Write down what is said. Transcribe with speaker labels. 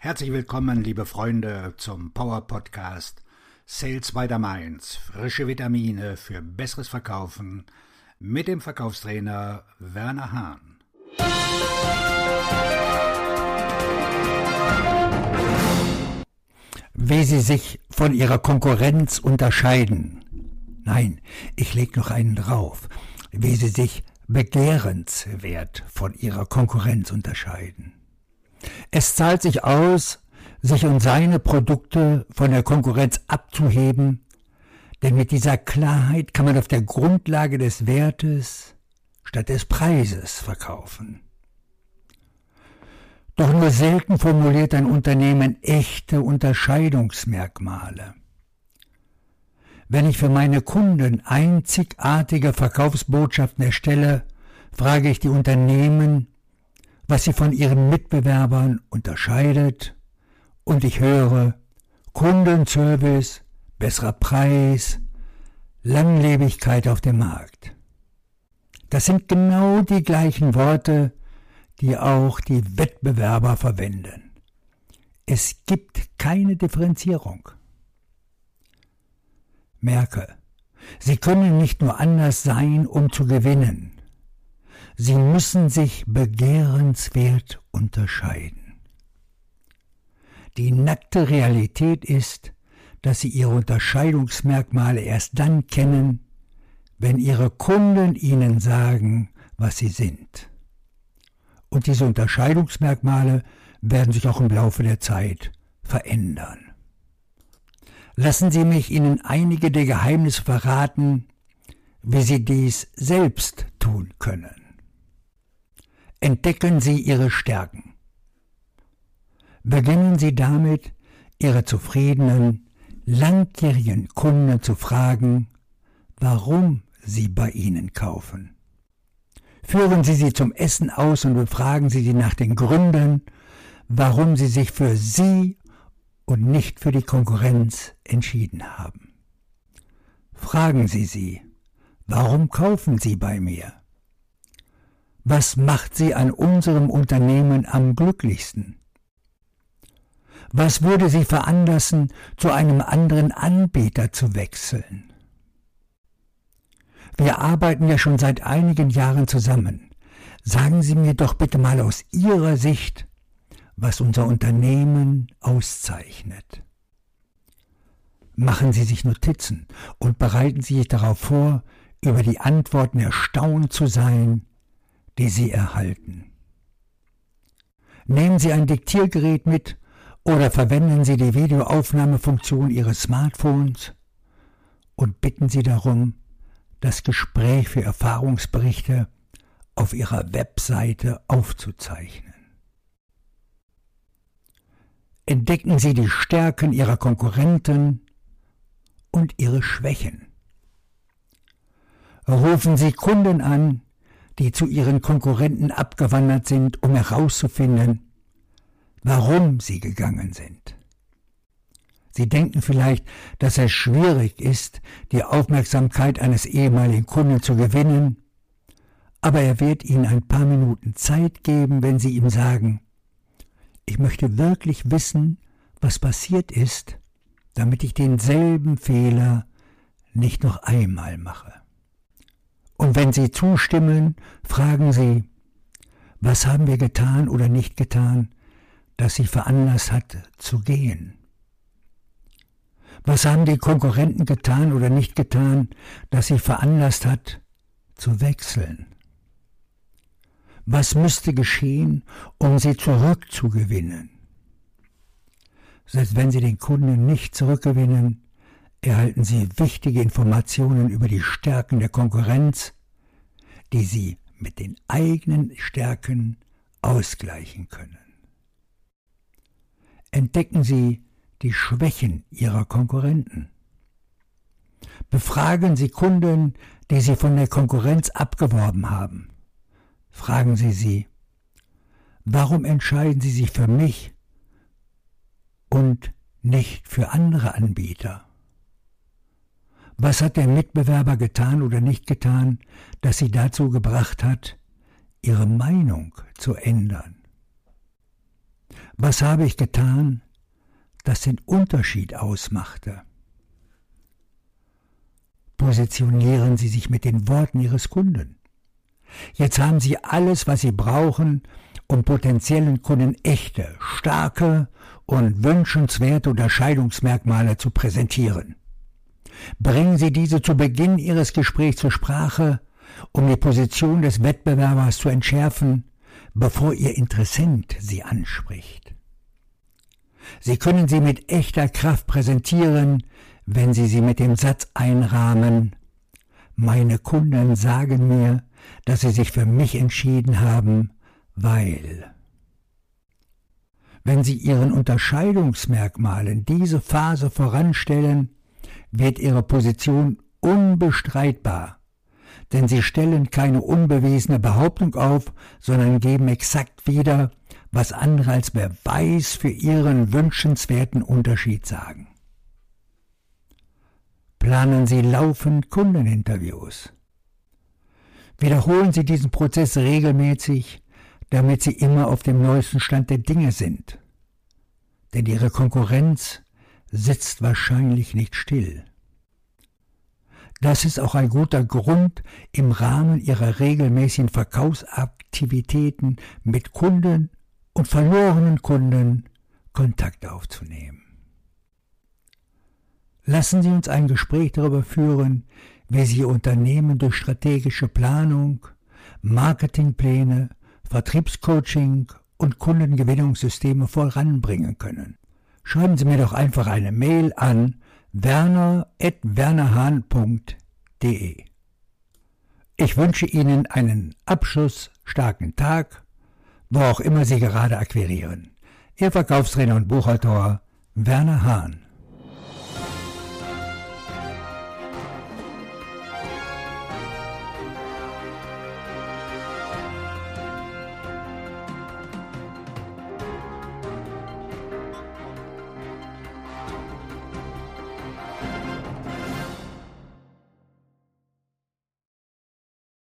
Speaker 1: Herzlich willkommen, liebe Freunde, zum Power Podcast Sales by the Mainz. Frische Vitamine für besseres Verkaufen mit dem Verkaufstrainer Werner Hahn.
Speaker 2: Wie Sie sich von Ihrer Konkurrenz unterscheiden. Nein, ich leg noch einen drauf. Wie Sie sich begehrenswert von Ihrer Konkurrenz unterscheiden. Es zahlt sich aus, sich und seine Produkte von der Konkurrenz abzuheben, denn mit dieser Klarheit kann man auf der Grundlage des Wertes statt des Preises verkaufen. Doch nur selten formuliert ein Unternehmen echte Unterscheidungsmerkmale. Wenn ich für meine Kunden einzigartige Verkaufsbotschaften erstelle, frage ich die Unternehmen, was sie von ihren Mitbewerbern unterscheidet, und ich höre Kundenservice, besserer Preis, Langlebigkeit auf dem Markt. Das sind genau die gleichen Worte, die auch die Wettbewerber verwenden. Es gibt keine Differenzierung. Merke, Sie können nicht nur anders sein, um zu gewinnen. Sie müssen sich begehrenswert unterscheiden. Die nackte Realität ist, dass Sie Ihre Unterscheidungsmerkmale erst dann kennen, wenn Ihre Kunden Ihnen sagen, was sie sind. Und diese Unterscheidungsmerkmale werden sich auch im Laufe der Zeit verändern. Lassen Sie mich Ihnen einige der Geheimnisse verraten, wie Sie dies selbst tun können entdecken Sie Ihre Stärken. Beginnen Sie damit, Ihre zufriedenen, langjährigen Kunden zu fragen, warum sie bei Ihnen kaufen. Führen Sie sie zum Essen aus und befragen Sie sie nach den Gründen, warum sie sich für Sie und nicht für die Konkurrenz entschieden haben. Fragen Sie sie, warum kaufen Sie bei mir? Was macht Sie an unserem Unternehmen am glücklichsten? Was würde Sie veranlassen, zu einem anderen Anbieter zu wechseln? Wir arbeiten ja schon seit einigen Jahren zusammen. Sagen Sie mir doch bitte mal aus Ihrer Sicht, was unser Unternehmen auszeichnet. Machen Sie sich Notizen und bereiten Sie sich darauf vor, über die Antworten erstaunt zu sein, die Sie erhalten. Nehmen Sie ein Diktiergerät mit oder verwenden Sie die Videoaufnahmefunktion Ihres Smartphones und bitten Sie darum, das Gespräch für Erfahrungsberichte auf Ihrer Webseite aufzuzeichnen. Entdecken Sie die Stärken Ihrer Konkurrenten und ihre Schwächen. Rufen Sie Kunden an, die zu ihren Konkurrenten abgewandert sind, um herauszufinden, warum sie gegangen sind. Sie denken vielleicht, dass es schwierig ist, die Aufmerksamkeit eines ehemaligen Kunden zu gewinnen, aber er wird Ihnen ein paar Minuten Zeit geben, wenn Sie ihm sagen, ich möchte wirklich wissen, was passiert ist, damit ich denselben Fehler nicht noch einmal mache. Und wenn Sie zustimmen, fragen Sie, was haben wir getan oder nicht getan, das Sie veranlasst hat zu gehen? Was haben die Konkurrenten getan oder nicht getan, das Sie veranlasst hat zu wechseln? Was müsste geschehen, um Sie zurückzugewinnen? Selbst wenn Sie den Kunden nicht zurückgewinnen, erhalten Sie wichtige Informationen über die Stärken der Konkurrenz, die Sie mit den eigenen Stärken ausgleichen können. Entdecken Sie die Schwächen Ihrer Konkurrenten. Befragen Sie Kunden, die Sie von der Konkurrenz abgeworben haben. Fragen Sie sie, warum entscheiden Sie sich für mich und nicht für andere Anbieter? Was hat der Mitbewerber getan oder nicht getan, das sie dazu gebracht hat, ihre Meinung zu ändern? Was habe ich getan, das den Unterschied ausmachte? Positionieren Sie sich mit den Worten Ihres Kunden. Jetzt haben Sie alles, was Sie brauchen, um potenziellen Kunden echte, starke und wünschenswerte Unterscheidungsmerkmale zu präsentieren. Bringen Sie diese zu Beginn Ihres Gesprächs zur Sprache, um die Position des Wettbewerbers zu entschärfen, bevor Ihr Interessent Sie anspricht. Sie können sie mit echter Kraft präsentieren, wenn Sie sie mit dem Satz einrahmen, meine Kunden sagen mir, dass sie sich für mich entschieden haben, weil. Wenn Sie Ihren Unterscheidungsmerkmalen diese Phase voranstellen, wird Ihre Position unbestreitbar, denn Sie stellen keine unbewiesene Behauptung auf, sondern geben exakt wieder, was andere als Beweis für Ihren wünschenswerten Unterschied sagen. Planen Sie laufend Kundeninterviews. Wiederholen Sie diesen Prozess regelmäßig, damit Sie immer auf dem neuesten Stand der Dinge sind. Denn Ihre Konkurrenz sitzt wahrscheinlich nicht still. Das ist auch ein guter Grund, im Rahmen Ihrer regelmäßigen Verkaufsaktivitäten mit Kunden und verlorenen Kunden Kontakt aufzunehmen. Lassen Sie uns ein Gespräch darüber führen, wie Sie Ihr Unternehmen durch strategische Planung, Marketingpläne, Vertriebscoaching und Kundengewinnungssysteme voranbringen können. Schreiben Sie mir doch einfach eine Mail an werner.wernerhahn.de. Ich wünsche Ihnen einen abschlussstarken Tag, wo auch immer Sie gerade akquirieren. Ihr Verkaufstrainer und Buchautor Werner Hahn.